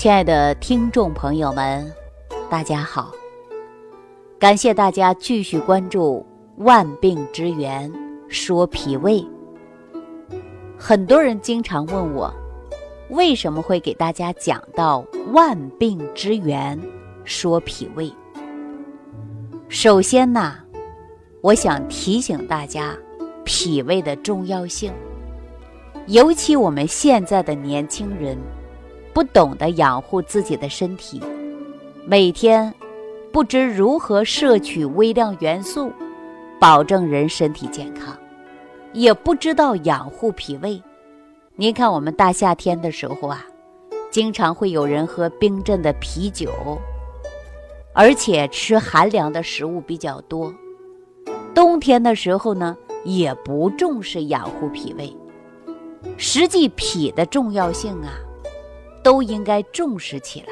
亲爱的听众朋友们，大家好！感谢大家继续关注《万病之源说脾胃》。很多人经常问我，为什么会给大家讲到《万病之源说脾胃》？首先呢，我想提醒大家脾胃的重要性，尤其我们现在的年轻人。不懂得养护自己的身体，每天不知如何摄取微量元素，保证人身体健康，也不知道养护脾胃。您看，我们大夏天的时候啊，经常会有人喝冰镇的啤酒，而且吃寒凉的食物比较多。冬天的时候呢，也不重视养护脾胃。实际脾的重要性啊。都应该重视起来。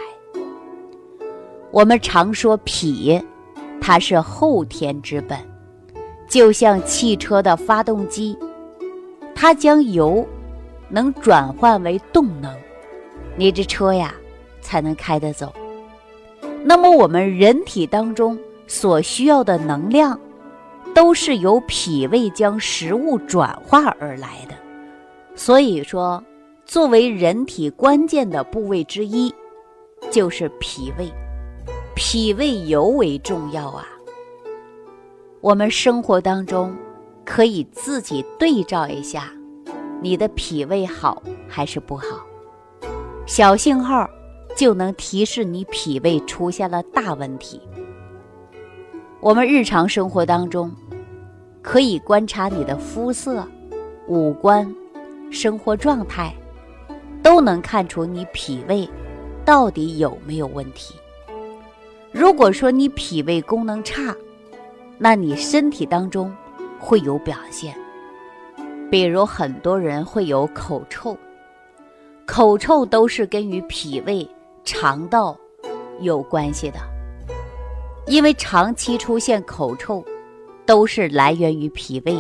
我们常说脾，它是后天之本，就像汽车的发动机，它将油能转换为动能，你这车呀才能开得走。那么我们人体当中所需要的能量，都是由脾胃将食物转化而来的。所以说。作为人体关键的部位之一，就是脾胃。脾胃尤为重要啊！我们生活当中可以自己对照一下，你的脾胃好还是不好？小信号就能提示你脾胃出现了大问题。我们日常生活当中可以观察你的肤色、五官、生活状态。都能看出你脾胃到底有没有问题。如果说你脾胃功能差，那你身体当中会有表现，比如很多人会有口臭，口臭都是跟于脾胃、肠道有关系的，因为长期出现口臭，都是来源于脾胃，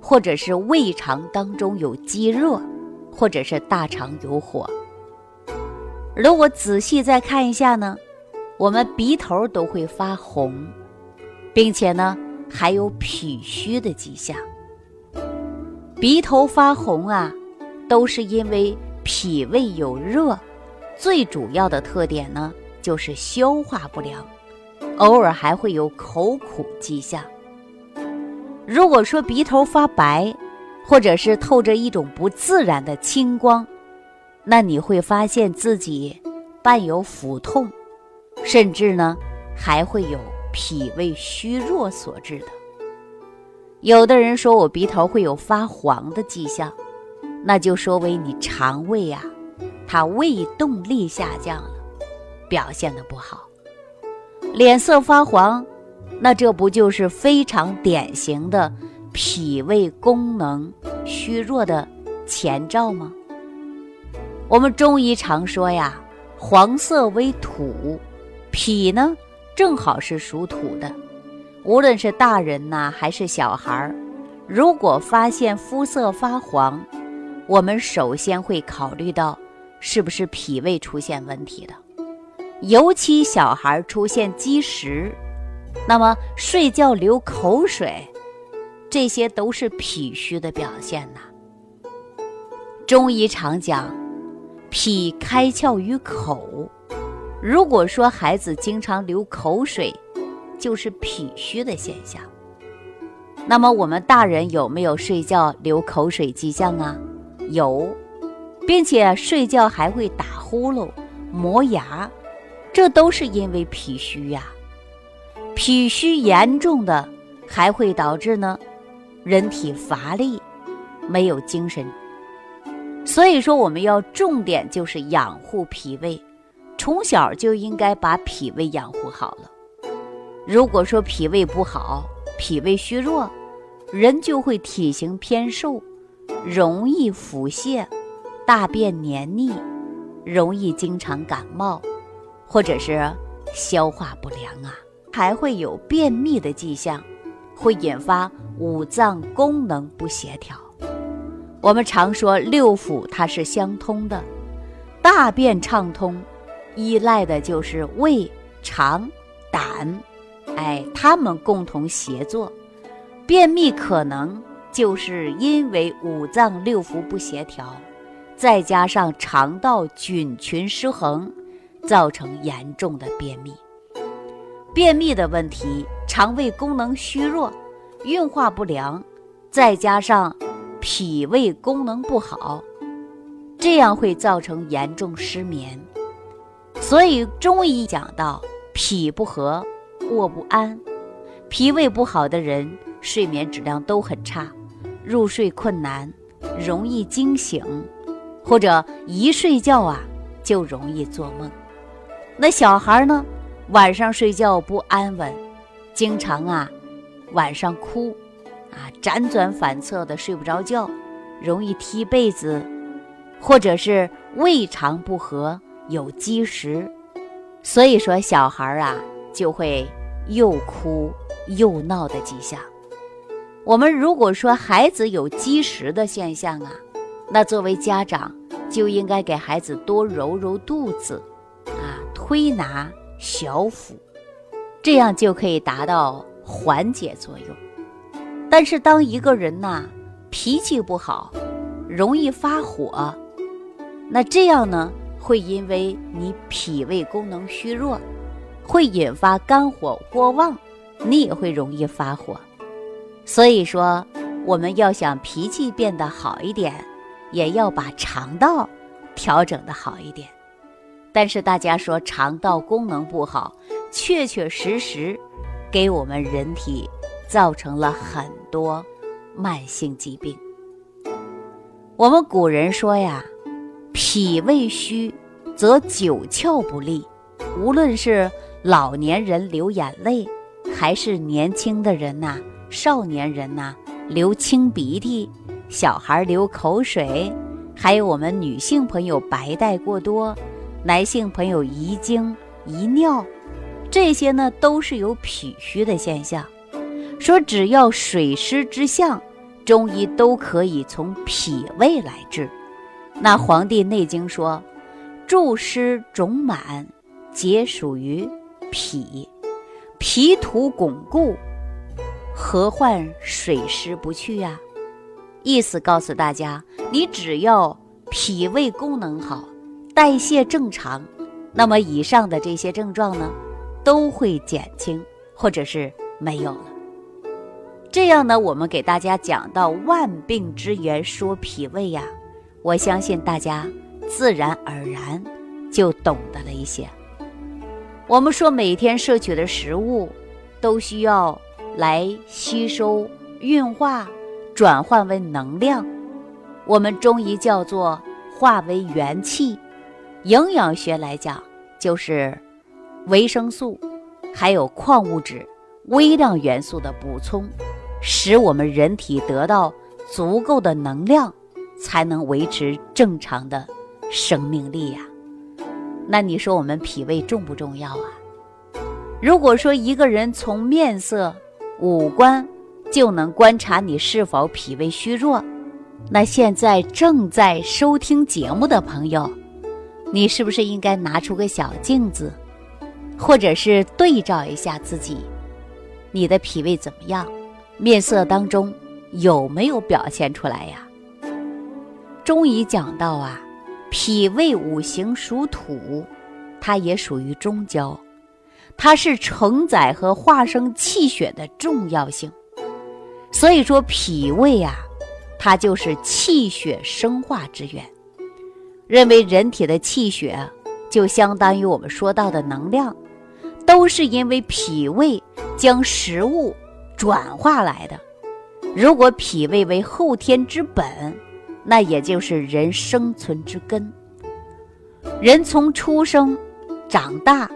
或者是胃肠当中有积热。或者是大肠有火。如果仔细再看一下呢，我们鼻头都会发红，并且呢还有脾虚的迹象。鼻头发红啊，都是因为脾胃有热，最主要的特点呢就是消化不良，偶尔还会有口苦迹象。如果说鼻头发白，或者是透着一种不自然的青光，那你会发现自己伴有腹痛，甚至呢还会有脾胃虚弱所致的。有的人说我鼻头会有发黄的迹象，那就说为你肠胃呀，它胃动力下降了，表现的不好。脸色发黄，那这不就是非常典型的？脾胃功能虚弱的前兆吗？我们中医常说呀，黄色为土，脾呢正好是属土的。无论是大人呐还是小孩儿，如果发现肤色发黄，我们首先会考虑到是不是脾胃出现问题的。尤其小孩出现积食，那么睡觉流口水。这些都是脾虚的表现呐。中医常讲，脾开窍于口。如果说孩子经常流口水，就是脾虚的现象。那么我们大人有没有睡觉流口水迹象啊？有，并且睡觉还会打呼噜、磨牙，这都是因为脾虚呀。脾虚严重的还会导致呢。人体乏力，没有精神，所以说我们要重点就是养护脾胃，从小就应该把脾胃养护好了。如果说脾胃不好，脾胃虚弱，人就会体型偏瘦，容易腹泻，大便黏腻，容易经常感冒，或者是消化不良啊，还会有便秘的迹象。会引发五脏功能不协调。我们常说六腑它是相通的，大便畅通，依赖的就是胃、肠、胆，哎，他们共同协作。便秘可能就是因为五脏六腑不协调，再加上肠道菌群失衡，造成严重的便秘。便秘的问题，肠胃功能虚弱，运化不良，再加上脾胃功能不好，这样会造成严重失眠。所以中医讲到，脾不和，卧不安，脾胃不好的人，睡眠质量都很差，入睡困难，容易惊醒，或者一睡觉啊就容易做梦。那小孩呢？晚上睡觉不安稳，经常啊，晚上哭，啊辗转反侧的睡不着觉，容易踢被子，或者是胃肠不和有积食，所以说小孩啊就会又哭又闹的迹象。我们如果说孩子有积食的现象啊，那作为家长就应该给孩子多揉揉肚子，啊推拿。小腹，这样就可以达到缓解作用。但是，当一个人呐脾气不好，容易发火，那这样呢会因为你脾胃功能虚弱，会引发肝火过旺，你也会容易发火。所以说，我们要想脾气变得好一点，也要把肠道调整的好一点。但是大家说肠道功能不好，确确实实给我们人体造成了很多慢性疾病。我们古人说呀，脾胃虚则九窍不利。无论是老年人流眼泪，还是年轻的人呐、少年人呐流清鼻涕，小孩流口水，还有我们女性朋友白带过多。男性朋友遗精遗尿，这些呢都是有脾虚的现象。说只要水湿之象，中医都可以从脾胃来治。那《黄帝内经》说，注湿肿满，皆属于脾。脾土巩固，何患水湿不去呀？意思告诉大家，你只要脾胃功能好。代谢正常，那么以上的这些症状呢，都会减轻或者是没有了。这样呢，我们给大家讲到万病之源说脾胃呀，我相信大家自然而然就懂得了一些。我们说每天摄取的食物都需要来吸收、运化、转换为能量，我们中医叫做化为元气。营养学来讲，就是维生素，还有矿物质、微量元素的补充，使我们人体得到足够的能量，才能维持正常的生命力呀。那你说我们脾胃重不重要啊？如果说一个人从面色、五官就能观察你是否脾胃虚弱，那现在正在收听节目的朋友。你是不是应该拿出个小镜子，或者是对照一下自己，你的脾胃怎么样？面色当中有没有表现出来呀？中医讲到啊，脾胃五行属土，它也属于中焦，它是承载和化生气血的重要性。所以说脾胃啊，它就是气血生化之源。认为人体的气血就相当于我们说到的能量，都是因为脾胃将食物转化来的。如果脾胃为后天之本，那也就是人生存之根。人从出生、长大，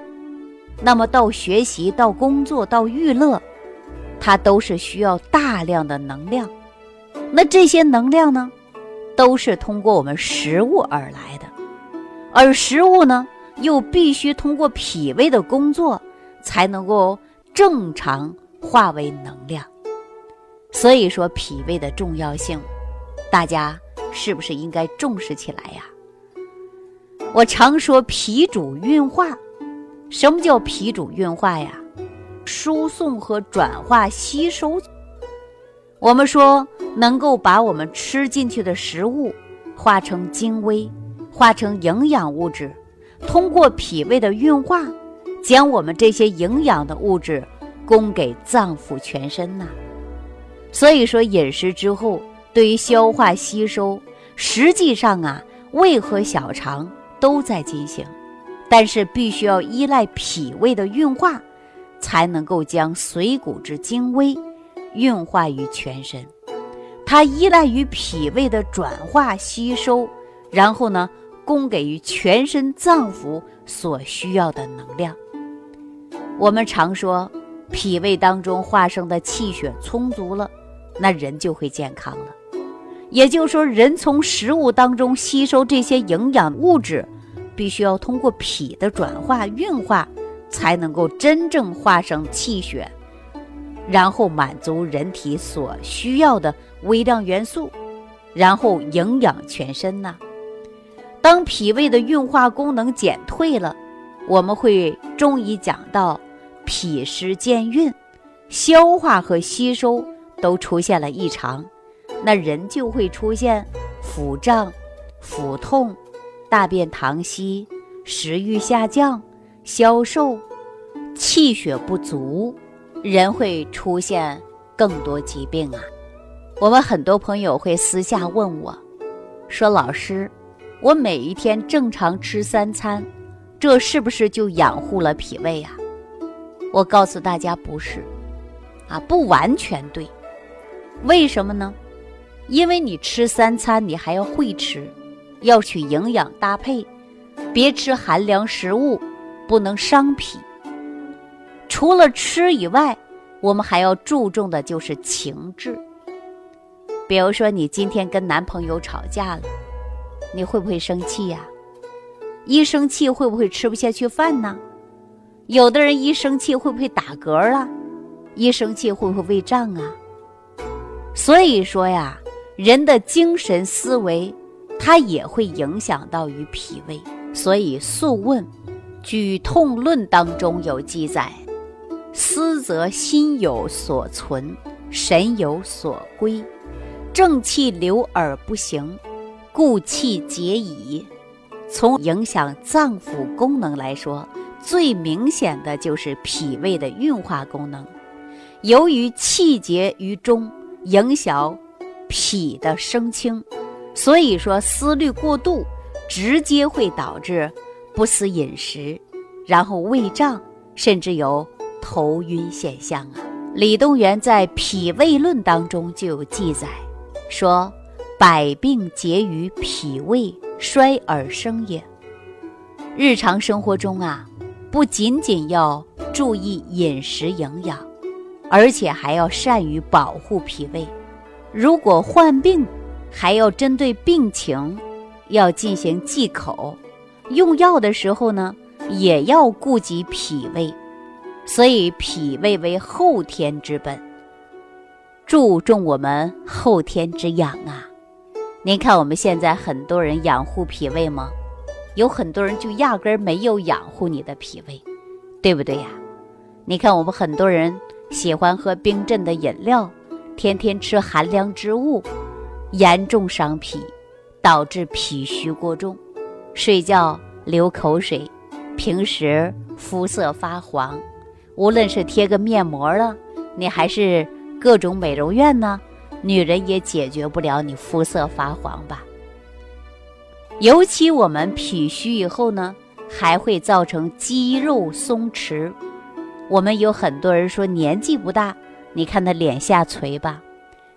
那么到学习、到工作、到娱乐，它都是需要大量的能量。那这些能量呢？都是通过我们食物而来的，而食物呢，又必须通过脾胃的工作，才能够正常化为能量。所以说，脾胃的重要性，大家是不是应该重视起来呀？我常说脾主运化，什么叫脾主运化呀？输送和转化吸收。我们说能够把我们吃进去的食物化成精微，化成营养物质，通过脾胃的运化，将我们这些营养的物质供给脏腑全身呐。所以说饮食之后，对于消化吸收，实际上啊，胃和小肠都在进行，但是必须要依赖脾胃的运化，才能够将水谷之精微。运化于全身，它依赖于脾胃的转化吸收，然后呢，供给于全身脏腑所需要的能量。我们常说，脾胃当中化生的气血充足了，那人就会健康了。也就是说，人从食物当中吸收这些营养物质，必须要通过脾的转化运化，才能够真正化生气血。然后满足人体所需要的微量元素，然后营养全身呐。当脾胃的运化功能减退了，我们会中医讲到脾湿健运，消化和吸收都出现了异常，那人就会出现腹胀、腹痛、大便溏稀、食欲下降、消瘦、气血不足。人会出现更多疾病啊！我们很多朋友会私下问我，说：“老师，我每一天正常吃三餐，这是不是就养护了脾胃呀？”我告诉大家，不是，啊，不完全对。为什么呢？因为你吃三餐，你还要会吃，要去营养搭配，别吃寒凉食物，不能伤脾。除了吃以外，我们还要注重的就是情志。比如说，你今天跟男朋友吵架了，你会不会生气呀？一生气会不会吃不下去饭呢？有的人一生气会不会打嗝啊？一生气会不会胃胀啊？所以说呀，人的精神思维，它也会影响到于脾胃。所以《素问·举痛论》当中有记载。思则心有所存，神有所归，正气流而不行，故气结矣。从影响脏腑功能来说，最明显的就是脾胃的运化功能。由于气结于中，影响脾的升清，所以说思虑过度，直接会导致不思饮食，然后胃胀，甚至有。头晕现象啊，李东垣在《脾胃论》当中就有记载，说百病结于脾胃衰而生也。日常生活中啊，不仅仅要注意饮食营养，而且还要善于保护脾胃。如果患病，还要针对病情，要进行忌口，用药的时候呢，也要顾及脾胃。所以，脾胃为后天之本，注重我们后天之养啊。您看，我们现在很多人养护脾胃吗？有很多人就压根儿没有养护你的脾胃，对不对呀？你看，我们很多人喜欢喝冰镇的饮料，天天吃寒凉之物，严重伤脾，导致脾虚过重，睡觉流口水，平时肤色发黄。无论是贴个面膜了，你还是各种美容院呢，女人也解决不了你肤色发黄吧。尤其我们脾虚以后呢，还会造成肌肉松弛。我们有很多人说年纪不大，你看他脸下垂吧，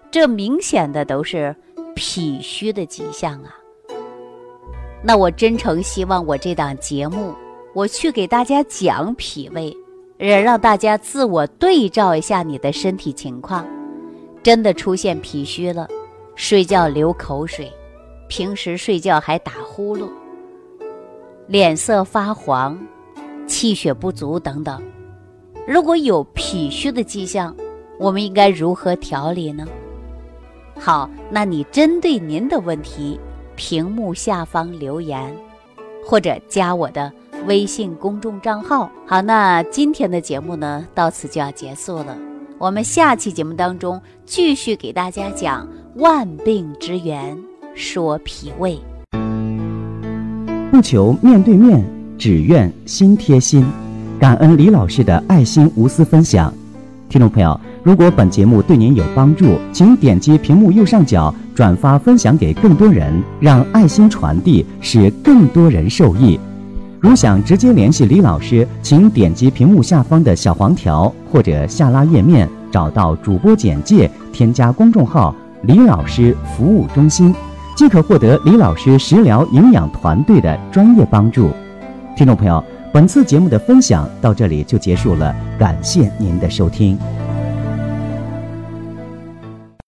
这明显的都是脾虚的迹象啊。那我真诚希望我这档节目，我去给大家讲脾胃。也让大家自我对照一下你的身体情况，真的出现脾虚了，睡觉流口水，平时睡觉还打呼噜，脸色发黄，气血不足等等。如果有脾虚的迹象，我们应该如何调理呢？好，那你针对您的问题，屏幕下方留言，或者加我的微信公众账号。好，那今天的节目呢，到此就要结束了。我们下期节目当中继续给大家讲万病之源，说脾胃。不求面对面，只愿心贴心。感恩李老师的爱心无私分享。听众朋友，如果本节目对您有帮助，请点击屏幕右上角转发分享给更多人，让爱心传递，使更多人受益。如想直接联系李老师，请点击屏幕下方的小黄条或者下拉页面，找到主播简介，添加公众号“李老师服务中心”，即可获得李老师食疗营养团队的专业帮助。听众朋友。本次节目的分享到这里就结束了，感谢您的收听。